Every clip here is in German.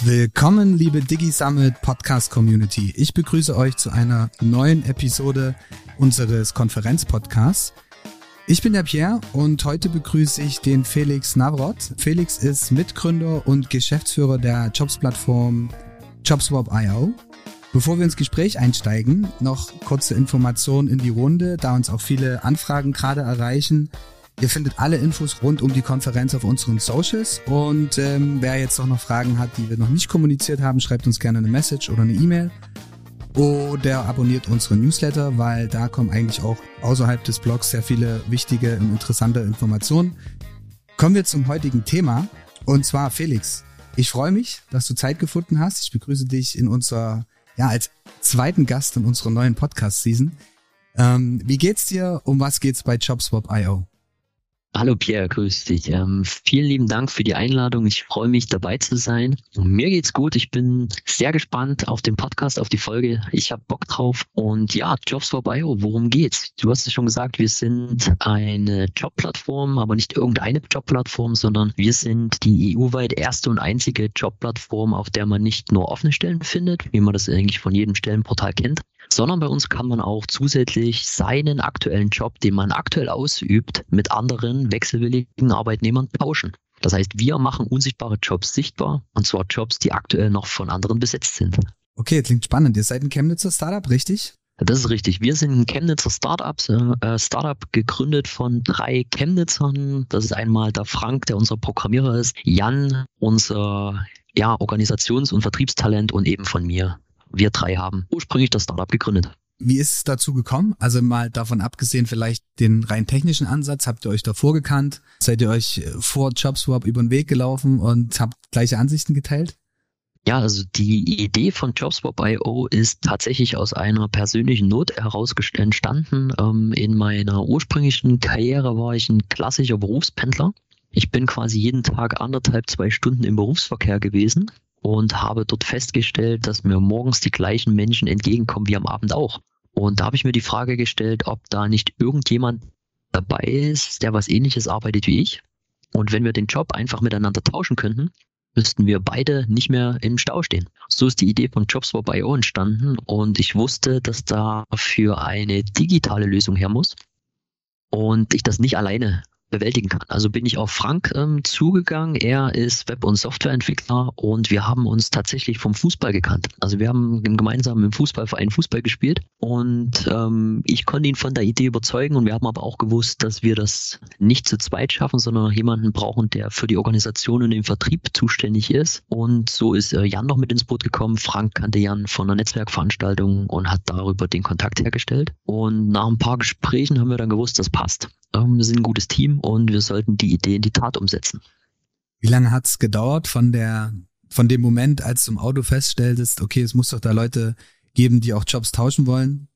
Willkommen, liebe Digi Summit Podcast Community. Ich begrüße euch zu einer neuen Episode unseres Konferenzpodcasts. Ich bin der Pierre und heute begrüße ich den Felix Navrot. Felix ist Mitgründer und Geschäftsführer der Jobs-Plattform JobSwap.io. Bevor wir ins Gespräch einsteigen, noch kurze Informationen in die Runde, da uns auch viele Anfragen gerade erreichen. Ihr findet alle Infos rund um die Konferenz auf unseren Socials und ähm, wer jetzt auch noch Fragen hat, die wir noch nicht kommuniziert haben, schreibt uns gerne eine Message oder eine E-Mail oder abonniert unsere Newsletter, weil da kommen eigentlich auch außerhalb des Blogs sehr viele wichtige und interessante Informationen. Kommen wir zum heutigen Thema und zwar Felix. Ich freue mich, dass du Zeit gefunden hast. Ich begrüße dich in unserer, ja, als zweiten Gast in unserer neuen Podcast-Season. Ähm, wie geht's dir? Um was geht's bei JobSwap.io? Hallo Pierre, grüß dich. Ähm, vielen lieben Dank für die Einladung. Ich freue mich dabei zu sein. Mir geht's gut. Ich bin sehr gespannt auf den Podcast, auf die Folge. Ich habe Bock drauf. Und ja, Jobs for Bio, worum geht's? Du hast es schon gesagt, wir sind eine Jobplattform, aber nicht irgendeine Jobplattform, sondern wir sind die EU-weit erste und einzige Jobplattform, auf der man nicht nur offene Stellen findet, wie man das eigentlich von jedem Stellenportal kennt, sondern bei uns kann man auch zusätzlich seinen aktuellen Job, den man aktuell ausübt, mit anderen wechselwilligen Arbeitnehmern tauschen. Das heißt, wir machen unsichtbare Jobs sichtbar und zwar Jobs, die aktuell noch von anderen besetzt sind. Okay, klingt spannend. Ihr seid ein Chemnitzer Startup, richtig? Das ist richtig. Wir sind ein Chemnitzer Startup, äh, Startup gegründet von drei Chemnitzern. Das ist einmal der Frank, der unser Programmierer ist, Jan, unser ja, Organisations- und Vertriebstalent und eben von mir, wir drei haben ursprünglich das Startup gegründet. Wie ist es dazu gekommen? Also mal davon abgesehen, vielleicht den rein technischen Ansatz, habt ihr euch davor gekannt? Seid ihr euch äh, vor JobSwap über den Weg gelaufen und habt gleiche Ansichten geteilt? Ja, also die Idee von JobSwap.io ist tatsächlich aus einer persönlichen Not heraus entstanden. Ähm, in meiner ursprünglichen Karriere war ich ein klassischer Berufspendler. Ich bin quasi jeden Tag anderthalb, zwei Stunden im Berufsverkehr gewesen und habe dort festgestellt, dass mir morgens die gleichen Menschen entgegenkommen wie am Abend auch. Und da habe ich mir die Frage gestellt, ob da nicht irgendjemand dabei ist, der was ähnliches arbeitet wie ich. Und wenn wir den Job einfach miteinander tauschen könnten, müssten wir beide nicht mehr im Stau stehen. So ist die Idee von JobSwap.io entstanden und ich wusste, dass da für eine digitale Lösung her muss und ich das nicht alleine bewältigen kann. Also bin ich auf Frank ähm, zugegangen. Er ist Web- und Softwareentwickler und wir haben uns tatsächlich vom Fußball gekannt. Also wir haben gemeinsam im Fußballverein Fußball gespielt und ähm, ich konnte ihn von der Idee überzeugen und wir haben aber auch gewusst, dass wir das nicht zu zweit schaffen, sondern jemanden brauchen, der für die Organisation und den Vertrieb zuständig ist. Und so ist äh, Jan noch mit ins Boot gekommen. Frank kannte Jan von einer Netzwerkveranstaltung und hat darüber den Kontakt hergestellt. Und nach ein paar Gesprächen haben wir dann gewusst, das passt. Ähm, wir sind ein gutes Team und wir sollten die Idee in die Tat umsetzen. Wie lange hat es gedauert von der, von dem Moment, als du im Auto feststelltest, okay, es muss doch da Leute geben, die auch Jobs tauschen wollen,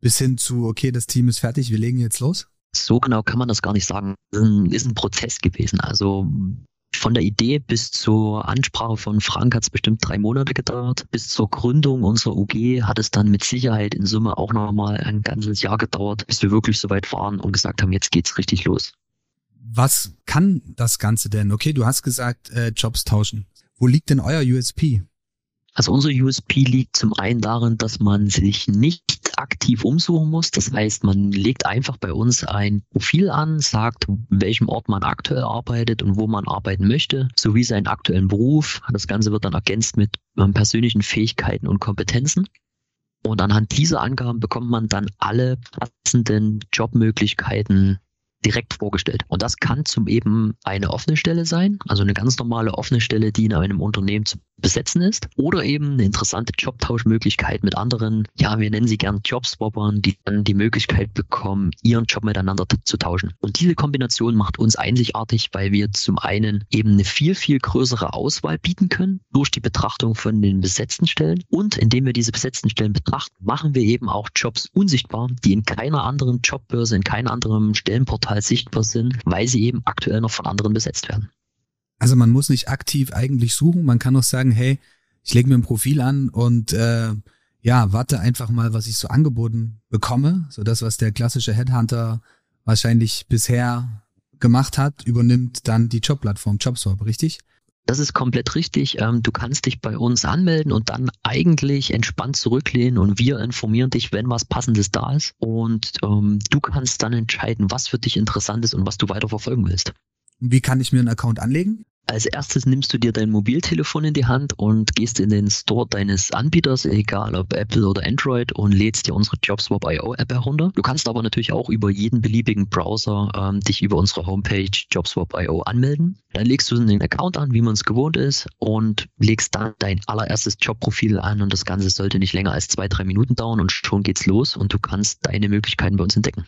bis hin zu, okay, das Team ist fertig, wir legen jetzt los? So genau kann man das gar nicht sagen. Ist ein Prozess gewesen. Also von der Idee bis zur Ansprache von Frank hat es bestimmt drei Monate gedauert. Bis zur Gründung unserer UG hat es dann mit Sicherheit in Summe auch nochmal ein ganzes Jahr gedauert, bis wir wirklich so weit waren und gesagt haben, jetzt geht's richtig los. Was kann das Ganze denn? Okay, du hast gesagt, äh, Jobs tauschen. Wo liegt denn euer USP? Also unser USP liegt zum einen darin, dass man sich nicht aktiv umsuchen muss. Das heißt, man legt einfach bei uns ein Profil an, sagt, welchem Ort man aktuell arbeitet und wo man arbeiten möchte, sowie seinen aktuellen Beruf. Das Ganze wird dann ergänzt mit ähm, persönlichen Fähigkeiten und Kompetenzen. Und anhand dieser Angaben bekommt man dann alle passenden Jobmöglichkeiten direkt vorgestellt. Und das kann zum eben eine offene Stelle sein, also eine ganz normale offene Stelle, die in einem Unternehmen zu besetzen ist, oder eben eine interessante Jobtauschmöglichkeit mit anderen, ja, wir nennen sie gern Jobswappern, die dann die Möglichkeit bekommen, ihren Job miteinander zu tauschen. Und diese Kombination macht uns einzigartig, weil wir zum einen eben eine viel, viel größere Auswahl bieten können durch die Betrachtung von den besetzten Stellen und indem wir diese besetzten Stellen betrachten, machen wir eben auch Jobs unsichtbar, die in keiner anderen Jobbörse, in keinem anderen Stellenportal Portal sichtbar sind, weil sie eben aktuell noch von anderen besetzt werden. Also man muss nicht aktiv eigentlich suchen, man kann auch sagen, hey, ich lege mir ein Profil an und äh, ja, warte einfach mal, was ich so angeboten bekomme. So das, was der klassische Headhunter wahrscheinlich bisher gemacht hat, übernimmt dann die Jobplattform Jobswap, richtig? Das ist komplett richtig. Ähm, du kannst dich bei uns anmelden und dann eigentlich entspannt zurücklehnen und wir informieren dich, wenn was Passendes da ist. Und ähm, du kannst dann entscheiden, was für dich interessant ist und was du weiter verfolgen willst. Wie kann ich mir einen Account anlegen? Als erstes nimmst du dir dein Mobiltelefon in die Hand und gehst in den Store deines Anbieters, egal ob Apple oder Android, und lädst dir unsere JobSwap.io App herunter. Du kannst aber natürlich auch über jeden beliebigen Browser ähm, dich über unsere Homepage JobSwap.io anmelden. Dann legst du den Account an, wie man es gewohnt ist, und legst dann dein allererstes Jobprofil an und das Ganze sollte nicht länger als zwei, drei Minuten dauern und schon geht's los und du kannst deine Möglichkeiten bei uns entdecken.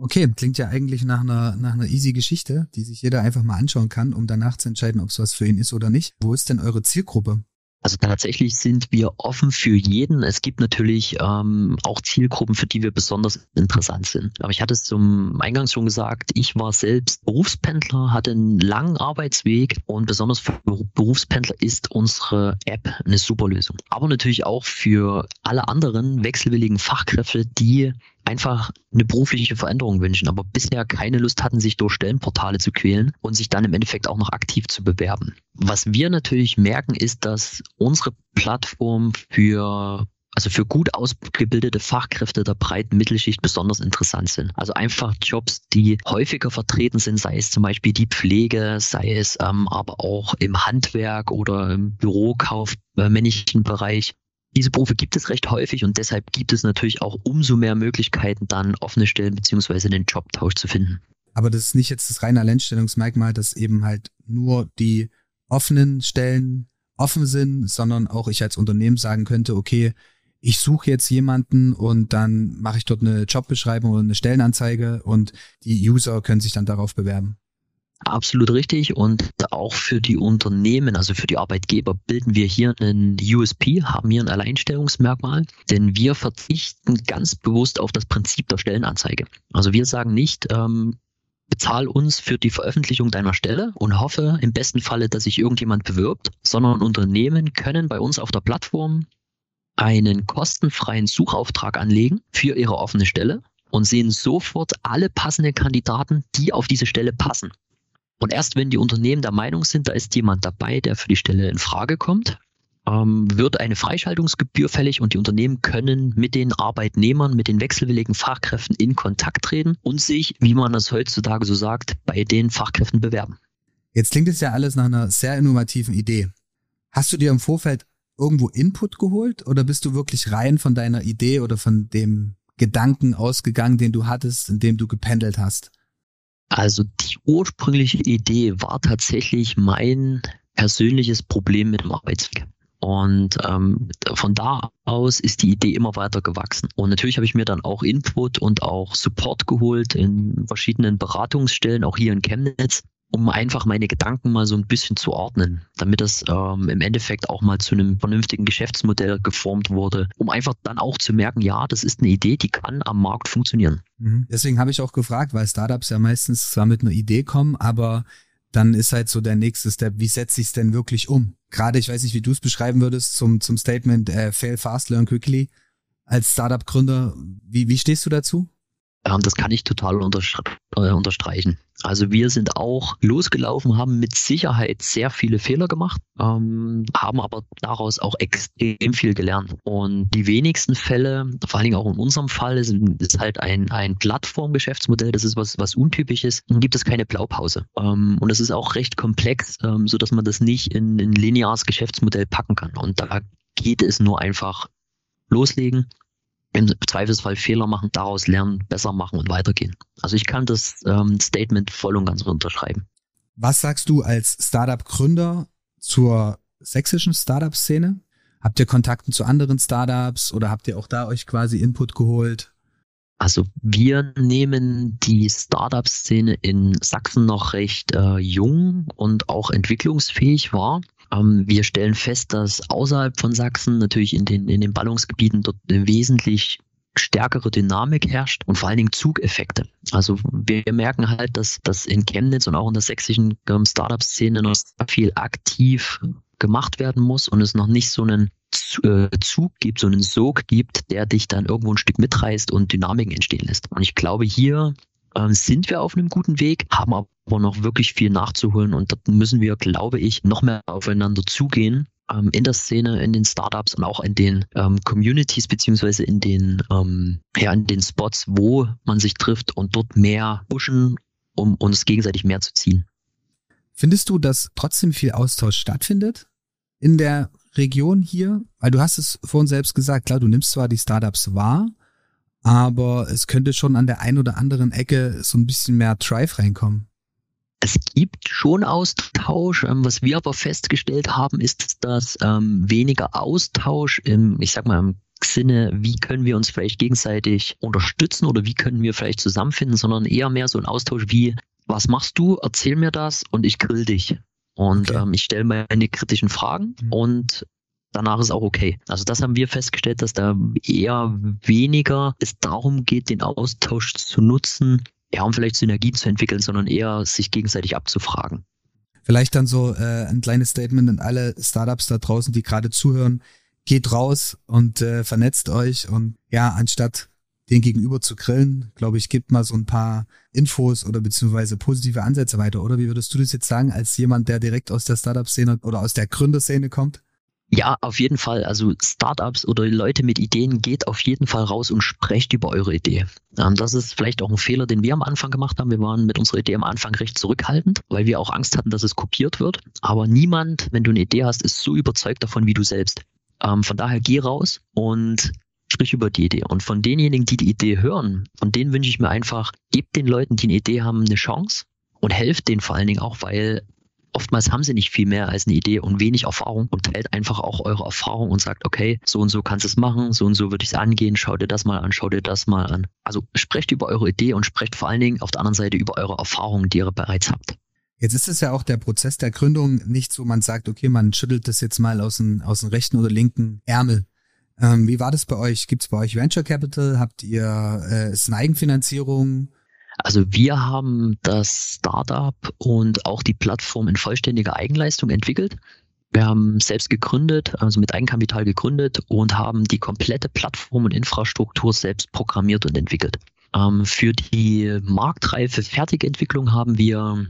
Okay, klingt ja eigentlich nach einer, nach einer easy Geschichte, die sich jeder einfach mal anschauen kann, um danach zu entscheiden, ob es was für ihn ist oder nicht. Wo ist denn eure Zielgruppe? Also tatsächlich sind wir offen für jeden. Es gibt natürlich ähm, auch Zielgruppen, für die wir besonders interessant sind. Aber ich hatte es zum Eingangs schon gesagt, ich war selbst Berufspendler, hatte einen langen Arbeitsweg und besonders für Berufspendler ist unsere App eine super Lösung. Aber natürlich auch für alle anderen wechselwilligen Fachkräfte, die einfach eine berufliche Veränderung wünschen, aber bisher keine Lust hatten, sich durch Stellenportale zu quälen und sich dann im Endeffekt auch noch aktiv zu bewerben. Was wir natürlich merken, ist, dass unsere Plattform für also für gut ausgebildete Fachkräfte der breiten Mittelschicht besonders interessant sind. Also einfach Jobs, die häufiger vertreten sind, sei es zum Beispiel die Pflege, sei es ähm, aber auch im Handwerk oder im Bürokaufmännischen Bereich. Diese Berufe gibt es recht häufig und deshalb gibt es natürlich auch umso mehr Möglichkeiten, dann offene Stellen beziehungsweise den Jobtausch zu finden. Aber das ist nicht jetzt das reine Alleinstellungsmerkmal, dass eben halt nur die offenen Stellen offen sind, sondern auch ich als Unternehmen sagen könnte, okay, ich suche jetzt jemanden und dann mache ich dort eine Jobbeschreibung oder eine Stellenanzeige und die User können sich dann darauf bewerben. Absolut richtig. Und auch für die Unternehmen, also für die Arbeitgeber, bilden wir hier einen USP, haben hier ein Alleinstellungsmerkmal, denn wir verzichten ganz bewusst auf das Prinzip der Stellenanzeige. Also wir sagen nicht, ähm, bezahl uns für die Veröffentlichung deiner Stelle und hoffe im besten Falle, dass sich irgendjemand bewirbt, sondern Unternehmen können bei uns auf der Plattform einen kostenfreien Suchauftrag anlegen für ihre offene Stelle und sehen sofort alle passenden Kandidaten, die auf diese Stelle passen. Und erst wenn die Unternehmen der Meinung sind, da ist jemand dabei, der für die Stelle in Frage kommt, ähm, wird eine Freischaltungsgebühr fällig und die Unternehmen können mit den Arbeitnehmern, mit den wechselwilligen Fachkräften in Kontakt treten und sich, wie man das heutzutage so sagt, bei den Fachkräften bewerben. Jetzt klingt es ja alles nach einer sehr innovativen Idee. Hast du dir im Vorfeld irgendwo Input geholt oder bist du wirklich rein von deiner Idee oder von dem Gedanken ausgegangen, den du hattest, in dem du gependelt hast? Also die ursprüngliche Idee war tatsächlich mein persönliches Problem mit dem Arbeitsweg. Und ähm, von da aus ist die Idee immer weiter gewachsen. Und natürlich habe ich mir dann auch Input und auch Support geholt in verschiedenen Beratungsstellen, auch hier in Chemnitz, um einfach meine Gedanken mal so ein bisschen zu ordnen, damit das ähm, im Endeffekt auch mal zu einem vernünftigen Geschäftsmodell geformt wurde, um einfach dann auch zu merken, ja, das ist eine Idee, die kann am Markt funktionieren. Mhm. Deswegen habe ich auch gefragt, weil Startups ja meistens zwar mit einer Idee kommen, aber dann ist halt so der nächste Step, wie setze ich es denn wirklich um? Gerade, ich weiß nicht, wie du es beschreiben würdest zum, zum Statement äh, Fail fast, learn quickly. Als Startup-Gründer, wie, wie stehst du dazu? Ähm, das kann ich total äh, unterstreichen. Also wir sind auch losgelaufen, haben mit Sicherheit sehr viele Fehler gemacht, ähm, haben aber daraus auch extrem viel gelernt. Und die wenigsten Fälle, vor allen Dingen auch in unserem Fall, ist, ist halt ein, ein Plattformgeschäftsmodell, das ist was, was untypisches, dann gibt es keine Blaupause. Ähm, und es ist auch recht komplex, ähm, so dass man das nicht in ein lineares Geschäftsmodell packen kann. Und da geht es nur einfach loslegen, im Zweifelsfall Fehler machen, daraus lernen, besser machen und weitergehen. Also ich kann das ähm, Statement voll und ganz unterschreiben. Was sagst du als Startup-Gründer zur sächsischen Startup-Szene? Habt ihr Kontakten zu anderen Startups oder habt ihr auch da euch quasi Input geholt? Also wir nehmen die Startup-Szene in Sachsen noch recht äh, jung und auch entwicklungsfähig wahr. Ähm, wir stellen fest, dass außerhalb von Sachsen natürlich in den, in den Ballungsgebieten dort wesentlich stärkere Dynamik herrscht und vor allen Dingen Zugeffekte. Also wir merken halt, dass, dass in Chemnitz und auch in der sächsischen ähm, Startup-Szene noch viel aktiv gemacht werden muss und es noch nicht so einen äh, Zug gibt, so einen Sog gibt, der dich dann irgendwo ein Stück mitreißt und Dynamiken entstehen lässt. Und ich glaube, hier äh, sind wir auf einem guten Weg, haben aber noch wirklich viel nachzuholen und dort müssen wir, glaube ich, noch mehr aufeinander zugehen ähm, in der Szene, in den Startups und auch in den ähm, Communities beziehungsweise in den ähm, ja in den Spots, wo man sich trifft und dort mehr pushen, um uns gegenseitig mehr zu ziehen. Findest du, dass trotzdem viel Austausch stattfindet in der Region hier? Weil du hast es vorhin selbst gesagt, klar, du nimmst zwar die Startups wahr, aber es könnte schon an der einen oder anderen Ecke so ein bisschen mehr Drive reinkommen. Es gibt schon Austausch. Ähm, was wir aber festgestellt haben, ist, dass ähm, weniger Austausch im, ich sag mal, im Sinne, wie können wir uns vielleicht gegenseitig unterstützen oder wie können wir vielleicht zusammenfinden, sondern eher mehr so ein Austausch wie, was machst du, erzähl mir das und ich grill dich. Und okay. ähm, ich stelle meine kritischen Fragen mhm. und danach ist auch okay. Also das haben wir festgestellt, dass da eher weniger es darum geht, den Austausch zu nutzen, ja, um vielleicht Synergien zu entwickeln, sondern eher sich gegenseitig abzufragen. Vielleicht dann so äh, ein kleines Statement an alle Startups da draußen, die gerade zuhören. Geht raus und äh, vernetzt euch und ja, anstatt den Gegenüber zu grillen, glaube ich, gibt mal so ein paar Infos oder beziehungsweise positive Ansätze weiter, oder? Wie würdest du das jetzt sagen, als jemand, der direkt aus der Startup-Szene oder aus der Gründerszene kommt? Ja, auf jeden Fall. Also Startups oder Leute mit Ideen geht auf jeden Fall raus und sprecht über eure Idee. Ähm, das ist vielleicht auch ein Fehler, den wir am Anfang gemacht haben. Wir waren mit unserer Idee am Anfang recht zurückhaltend, weil wir auch Angst hatten, dass es kopiert wird. Aber niemand, wenn du eine Idee hast, ist so überzeugt davon wie du selbst. Ähm, von daher geh raus und sprich über die Idee. Und von denjenigen, die die Idee hören, von denen wünsche ich mir einfach, gebt den Leuten, die eine Idee haben, eine Chance und helft denen vor allen Dingen auch, weil oftmals haben sie nicht viel mehr als eine Idee und wenig Erfahrung und teilt einfach auch eure Erfahrung und sagt, okay, so und so kannst du es machen, so und so würde ich es angehen, schau dir das mal an, schau dir das mal an. Also sprecht über eure Idee und sprecht vor allen Dingen auf der anderen Seite über eure Erfahrungen, die ihr bereits habt. Jetzt ist es ja auch der Prozess der Gründung nicht so, man sagt, okay, man schüttelt das jetzt mal aus dem, aus dem rechten oder linken Ärmel. Ähm, wie war das bei euch? Gibt es bei euch Venture Capital? Habt ihr äh, ist eine Eigenfinanzierung? Also wir haben das Startup und auch die Plattform in vollständiger Eigenleistung entwickelt. Wir haben selbst gegründet, also mit Eigenkapital gegründet und haben die komplette Plattform und Infrastruktur selbst programmiert und entwickelt. Ähm, für die marktreife Fertigentwicklung haben wir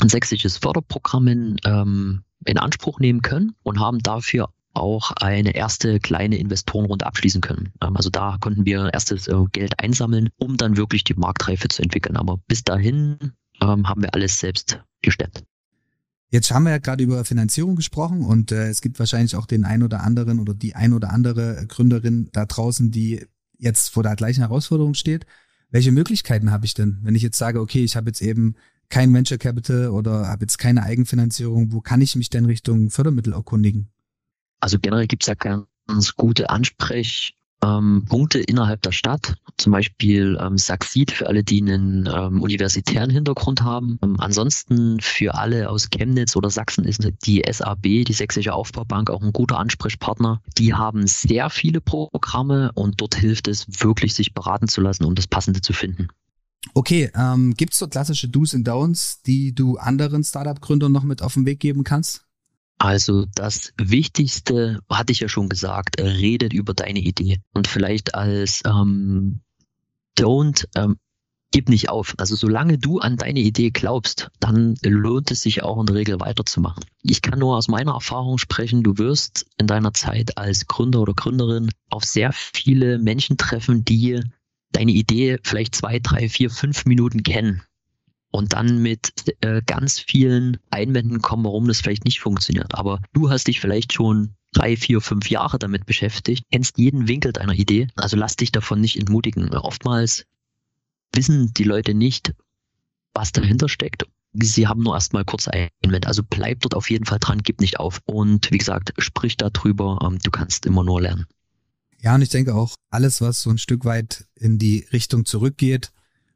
ein sächsisches Förderprogramm in, ähm, in Anspruch nehmen können und haben dafür auch eine erste kleine Investorenrunde abschließen können. Ähm, also da konnten wir erstes äh, Geld einsammeln, um dann wirklich die Marktreife zu entwickeln. Aber bis dahin ähm, haben wir alles selbst gestemmt. Jetzt haben wir ja gerade über Finanzierung gesprochen und äh, es gibt wahrscheinlich auch den ein oder anderen oder die ein oder andere Gründerin da draußen, die jetzt vor der gleichen Herausforderung steht. Welche Möglichkeiten habe ich denn, wenn ich jetzt sage, okay, ich habe jetzt eben kein Venture Capital oder habe jetzt keine Eigenfinanzierung, wo kann ich mich denn Richtung Fördermittel erkundigen? Also generell gibt es ja ganz gute Ansprechpunkte ähm, innerhalb der Stadt. Zum Beispiel ähm, Saxid für alle, die einen ähm, universitären Hintergrund haben. Ähm, ansonsten für alle aus Chemnitz oder Sachsen ist die SAB, die Sächsische Aufbaubank, auch ein guter Ansprechpartner. Die haben sehr viele Programme und dort hilft es wirklich, sich beraten zu lassen, um das Passende zu finden. Okay, ähm, gibt es so klassische Do's und Don'ts, die du anderen Startup-Gründern noch mit auf den Weg geben kannst? Also das Wichtigste, hatte ich ja schon gesagt, redet über deine Idee. Und vielleicht als ähm, Don't, ähm, gib nicht auf. Also solange du an deine Idee glaubst, dann lohnt es sich auch in der Regel weiterzumachen. Ich kann nur aus meiner Erfahrung sprechen, du wirst in deiner Zeit als Gründer oder Gründerin auf sehr viele Menschen treffen, die deine Idee vielleicht zwei, drei, vier, fünf Minuten kennen und dann mit äh, ganz vielen Einwänden kommen, warum das vielleicht nicht funktioniert. Aber du hast dich vielleicht schon drei, vier, fünf Jahre damit beschäftigt, kennst jeden Winkel deiner Idee. Also lass dich davon nicht entmutigen. Oftmals wissen die Leute nicht, was dahinter steckt. Sie haben nur erstmal kurz Einwände. Also bleib dort auf jeden Fall dran, gib nicht auf. Und wie gesagt, sprich darüber. Ähm, du kannst immer nur lernen. Ja, und ich denke auch, alles, was so ein Stück weit in die Richtung zurückgeht,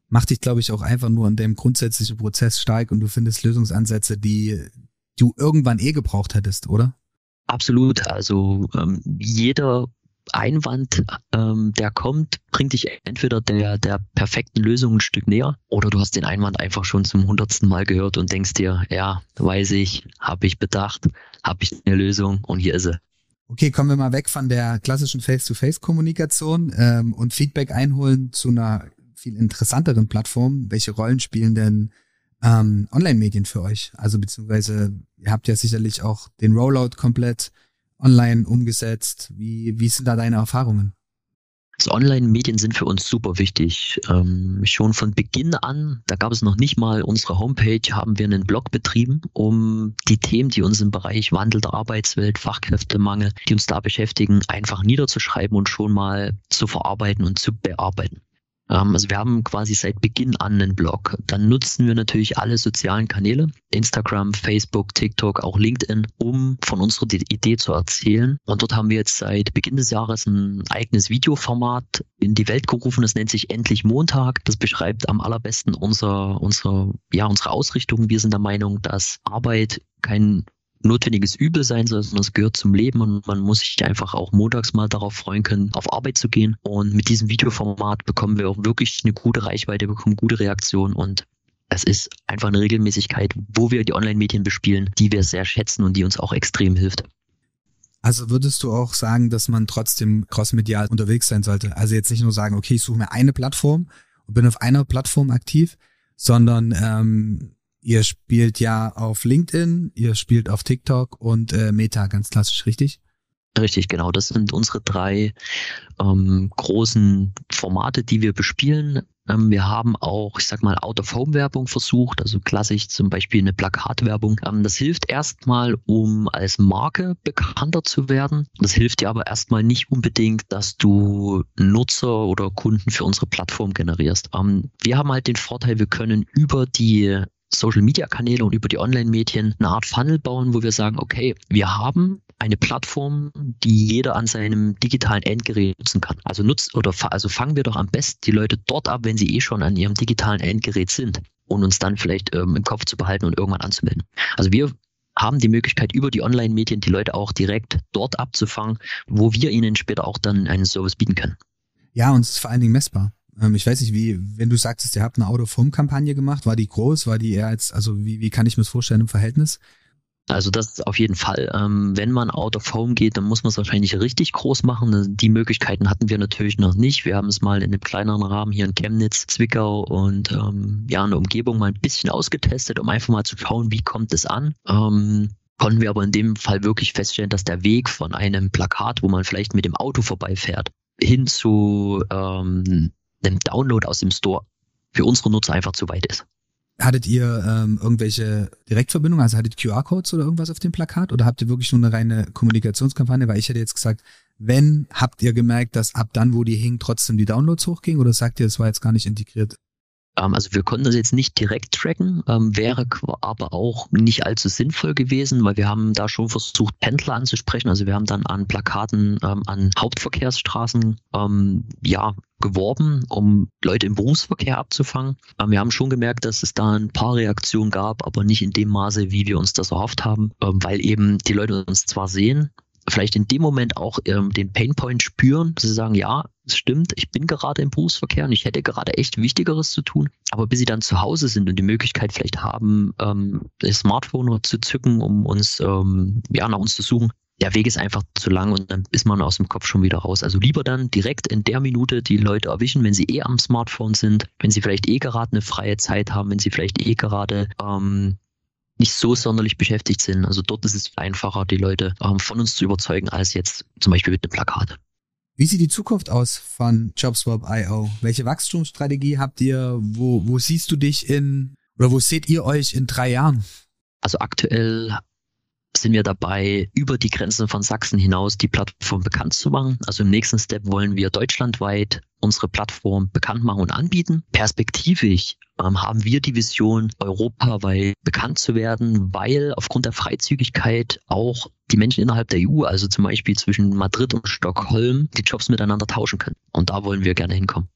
macht dich, glaube ich, auch einfach nur in dem grundsätzlichen Prozess stark und du findest Lösungsansätze, die du irgendwann eh gebraucht hättest, oder? Absolut. Also ähm, jeder Einwand, ähm, der kommt, bringt dich entweder der, der perfekten Lösung ein Stück näher oder du hast den Einwand einfach schon zum hundertsten Mal gehört und denkst dir, ja, weiß ich, habe ich bedacht, habe ich eine Lösung und hier ist sie. Okay, kommen wir mal weg von der klassischen Face-to-Face-Kommunikation ähm, und Feedback einholen zu einer viel interessanteren Plattform, welche Rollen spielen denn ähm, Online-Medien für euch? Also beziehungsweise ihr habt ja sicherlich auch den Rollout komplett online umgesetzt. Wie, wie sind da deine Erfahrungen? Also Online-Medien sind für uns super wichtig. Ähm, schon von Beginn an, da gab es noch nicht mal unsere Homepage, haben wir einen Blog betrieben, um die Themen, die uns im Bereich Wandel der Arbeitswelt, Fachkräftemangel, die uns da beschäftigen, einfach niederzuschreiben und schon mal zu verarbeiten und zu bearbeiten. Ähm, also wir haben quasi seit Beginn an einen Blog. Dann nutzen wir natürlich alle sozialen Kanäle, Instagram, Facebook, TikTok, auch LinkedIn, um von unserer Idee zu erzählen. Und dort haben wir jetzt seit Beginn des Jahres ein eigenes Videoformat in die Welt gerufen. Das nennt sich Endlich Montag. Das beschreibt am allerbesten unser, unser, ja, unsere Ausrichtung. Wir sind der Meinung, dass Arbeit kein notwendiges Übel sein sondern es gehört zum Leben und man muss sich einfach auch montags mal darauf freuen können, auf Arbeit zu gehen. Und mit diesem Videoformat bekommen wir auch wirklich eine gute Reichweite, bekommen gute Reaktionen und es ist einfach eine Regelmäßigkeit, wo wir die Online-Medien bespielen, die wir sehr schätzen und die uns auch extrem hilft. Also würdest du auch sagen, dass man trotzdem crossmedial unterwegs sein sollte? Also jetzt nicht nur sagen, okay, ich suche mir eine Plattform und bin auf einer Plattform aktiv, sondern ähm, Ihr spielt ja auf LinkedIn, ihr spielt auf TikTok und äh, Meta, ganz klassisch, richtig? Richtig, genau. Das sind unsere drei ähm, großen Formate, die wir bespielen. Ähm, wir haben auch, ich sag mal, Out-of-Home-Werbung versucht, also klassisch zum Beispiel eine Plakatwerbung. Ähm, das hilft erstmal, um als Marke bekannter zu werden. Das hilft dir aber erstmal nicht unbedingt, dass du Nutzer oder Kunden für unsere Plattform generierst. Ähm, wir haben halt den Vorteil, wir können über die Social-Media-Kanäle und über die Online-Medien eine Art Funnel bauen, wo wir sagen, okay, wir haben eine Plattform, die jeder an seinem digitalen Endgerät nutzen kann. Also nutzt oder also fangen wir doch am besten die Leute dort ab, wenn sie eh schon an ihrem digitalen Endgerät sind und uns dann vielleicht ähm, im Kopf zu behalten und irgendwann anzumelden. Also wir haben die Möglichkeit, über die Online-Medien die Leute auch direkt dort abzufangen, wo wir ihnen später auch dann einen Service bieten können. Ja, und es ist vor allen Dingen messbar. Ähm, ich weiß nicht, wie, wenn du sagst, ihr habt eine Out-of-Home-Kampagne gemacht, war die groß, war die eher als, also wie, wie kann ich mir das vorstellen im Verhältnis? Also das auf jeden Fall. Ähm, wenn man out of home geht, dann muss man es wahrscheinlich richtig groß machen. Die Möglichkeiten hatten wir natürlich noch nicht. Wir haben es mal in einem kleineren Rahmen hier in Chemnitz, Zwickau und ähm, ja in der Umgebung mal ein bisschen ausgetestet, um einfach mal zu schauen, wie kommt es an. Konnten wir aber in dem Fall wirklich feststellen, dass der Weg von einem Plakat, wo man vielleicht mit dem Auto vorbeifährt, hin zu ähm, einem Download aus dem Store für unsere Nutzer einfach zu weit ist. Hattet ihr ähm, irgendwelche Direktverbindungen, also hattet QR-Codes oder irgendwas auf dem Plakat oder habt ihr wirklich nur eine reine Kommunikationskampagne? Weil ich hätte jetzt gesagt, wenn, habt ihr gemerkt, dass ab dann, wo die hingen, trotzdem die Downloads hochgingen oder sagt ihr, es war jetzt gar nicht integriert? Ähm, also wir konnten das jetzt nicht direkt tracken, ähm, wäre aber auch nicht allzu sinnvoll gewesen, weil wir haben da schon versucht, Pendler anzusprechen. Also wir haben dann an Plakaten ähm, an Hauptverkehrsstraßen ja geworben, um Leute im Berufsverkehr abzufangen. wir haben schon gemerkt, dass es da ein paar Reaktionen gab, aber nicht in dem Maße, wie wir uns das erhofft haben, weil eben die Leute uns zwar sehen, vielleicht in dem Moment auch ähm, den Painpoint spüren, dass sie sagen, ja, es stimmt, ich bin gerade im Berufsverkehr und ich hätte gerade echt Wichtigeres zu tun. Aber bis sie dann zu Hause sind und die Möglichkeit vielleicht haben, ähm, das Smartphone zu zücken, um uns, ähm, ja, nach uns zu suchen, der Weg ist einfach zu lang und dann ist man aus dem Kopf schon wieder raus. Also lieber dann direkt in der Minute die Leute erwischen, wenn sie eh am Smartphone sind, wenn sie vielleicht eh gerade eine freie Zeit haben, wenn sie vielleicht eh gerade ähm, nicht so sonderlich beschäftigt sind. Also dort ist es einfacher, die Leute ähm, von uns zu überzeugen, als jetzt zum Beispiel mit einem Plakat. Wie sieht die Zukunft aus von JobSwap.io? Welche Wachstumsstrategie habt ihr? Wo, wo siehst du dich in, oder wo seht ihr euch in drei Jahren? Also aktuell sind wir dabei, über die Grenzen von Sachsen hinaus die Plattform bekannt zu machen. Also im nächsten Step wollen wir deutschlandweit unsere Plattform bekannt machen und anbieten. Perspektivisch ähm, haben wir die Vision, europaweit bekannt zu werden, weil aufgrund der Freizügigkeit auch die Menschen innerhalb der EU, also zum Beispiel zwischen Madrid und Stockholm, die Jobs miteinander tauschen können. Und da wollen wir gerne hinkommen.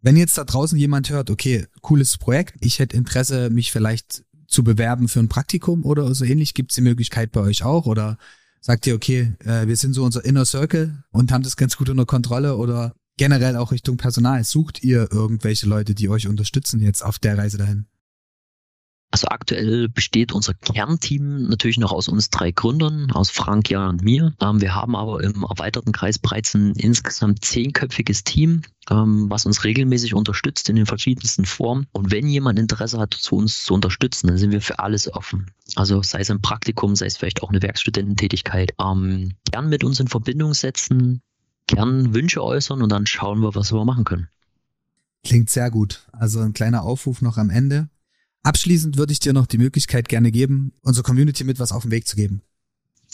Wenn jetzt da draußen jemand hört, okay, cooles Projekt, ich hätte Interesse, mich vielleicht zu bewerben für ein Praktikum oder so ähnlich, gibt es die Möglichkeit bei euch auch? Oder sagt ihr, okay, äh, wir sind so unser Inner Circle und haben das ganz gut unter Kontrolle oder generell auch Richtung Personal. Sucht ihr irgendwelche Leute, die euch unterstützen jetzt auf der Reise dahin? Also aktuell besteht unser Kernteam natürlich noch aus uns drei Gründern, aus Frank, Jan und mir. Ähm, wir haben aber im erweiterten Kreis bereits ein insgesamt zehnköpfiges Team, ähm, was uns regelmäßig unterstützt in den verschiedensten Formen. Und wenn jemand Interesse hat, zu uns zu unterstützen, dann sind wir für alles offen. Also sei es ein Praktikum, sei es vielleicht auch eine Werkstudententätigkeit. Ähm, gern mit uns in Verbindung setzen, gern Wünsche äußern und dann schauen wir, was wir machen können. Klingt sehr gut. Also ein kleiner Aufruf noch am Ende. Abschließend würde ich dir noch die Möglichkeit gerne geben, unserer Community mit was auf den Weg zu geben.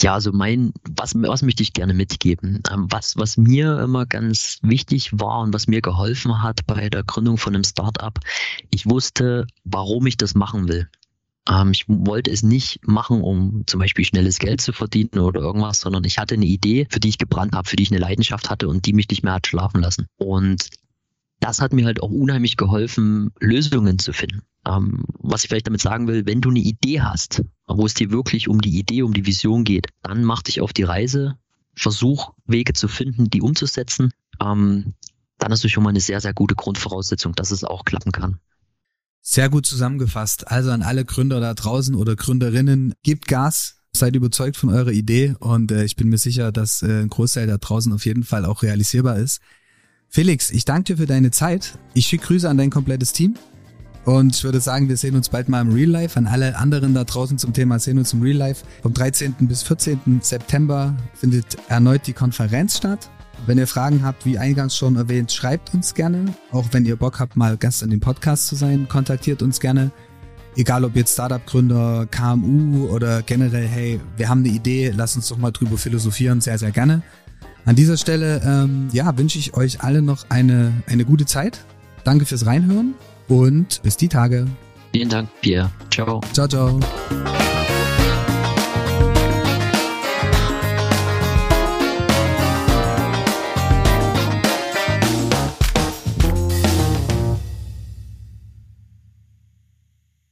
Ja, also mein, was, was möchte ich gerne mitgeben? Ähm, was, was mir immer ganz wichtig war und was mir geholfen hat bei der Gründung von einem Startup, ich wusste, warum ich das machen will. Ähm, ich wollte es nicht machen, um zum Beispiel schnelles Geld zu verdienen oder irgendwas, sondern ich hatte eine Idee, für die ich gebrannt habe, für die ich eine Leidenschaft hatte und die mich nicht mehr hat schlafen lassen. Und das hat mir halt auch unheimlich geholfen, Lösungen zu finden. Ähm, was ich vielleicht damit sagen will, wenn du eine Idee hast, wo es dir wirklich um die Idee, um die Vision geht, dann mach dich auf die Reise, versuch Wege zu finden, die umzusetzen. Ähm, dann hast du schon mal eine sehr, sehr gute Grundvoraussetzung, dass es auch klappen kann. Sehr gut zusammengefasst. Also an alle Gründer da draußen oder Gründerinnen, gebt Gas, seid überzeugt von eurer Idee und äh, ich bin mir sicher, dass äh, ein Großteil da draußen auf jeden Fall auch realisierbar ist. Felix, ich danke dir für deine Zeit. Ich schicke Grüße an dein komplettes Team. Und ich würde sagen, wir sehen uns bald mal im Real Life. An alle anderen da draußen zum Thema sehen uns im Real Life. Vom 13. bis 14. September findet erneut die Konferenz statt. Wenn ihr Fragen habt, wie eingangs schon erwähnt, schreibt uns gerne. Auch wenn ihr Bock habt, mal Gast in dem Podcast zu sein, kontaktiert uns gerne. Egal ob jetzt Startup-Gründer, KMU oder generell, hey, wir haben eine Idee, lasst uns doch mal drüber philosophieren, sehr, sehr gerne. An dieser Stelle ähm, ja, wünsche ich euch alle noch eine, eine gute Zeit. Danke fürs Reinhören und bis die Tage. Vielen Dank, Pierre. Ciao. Ciao, ciao.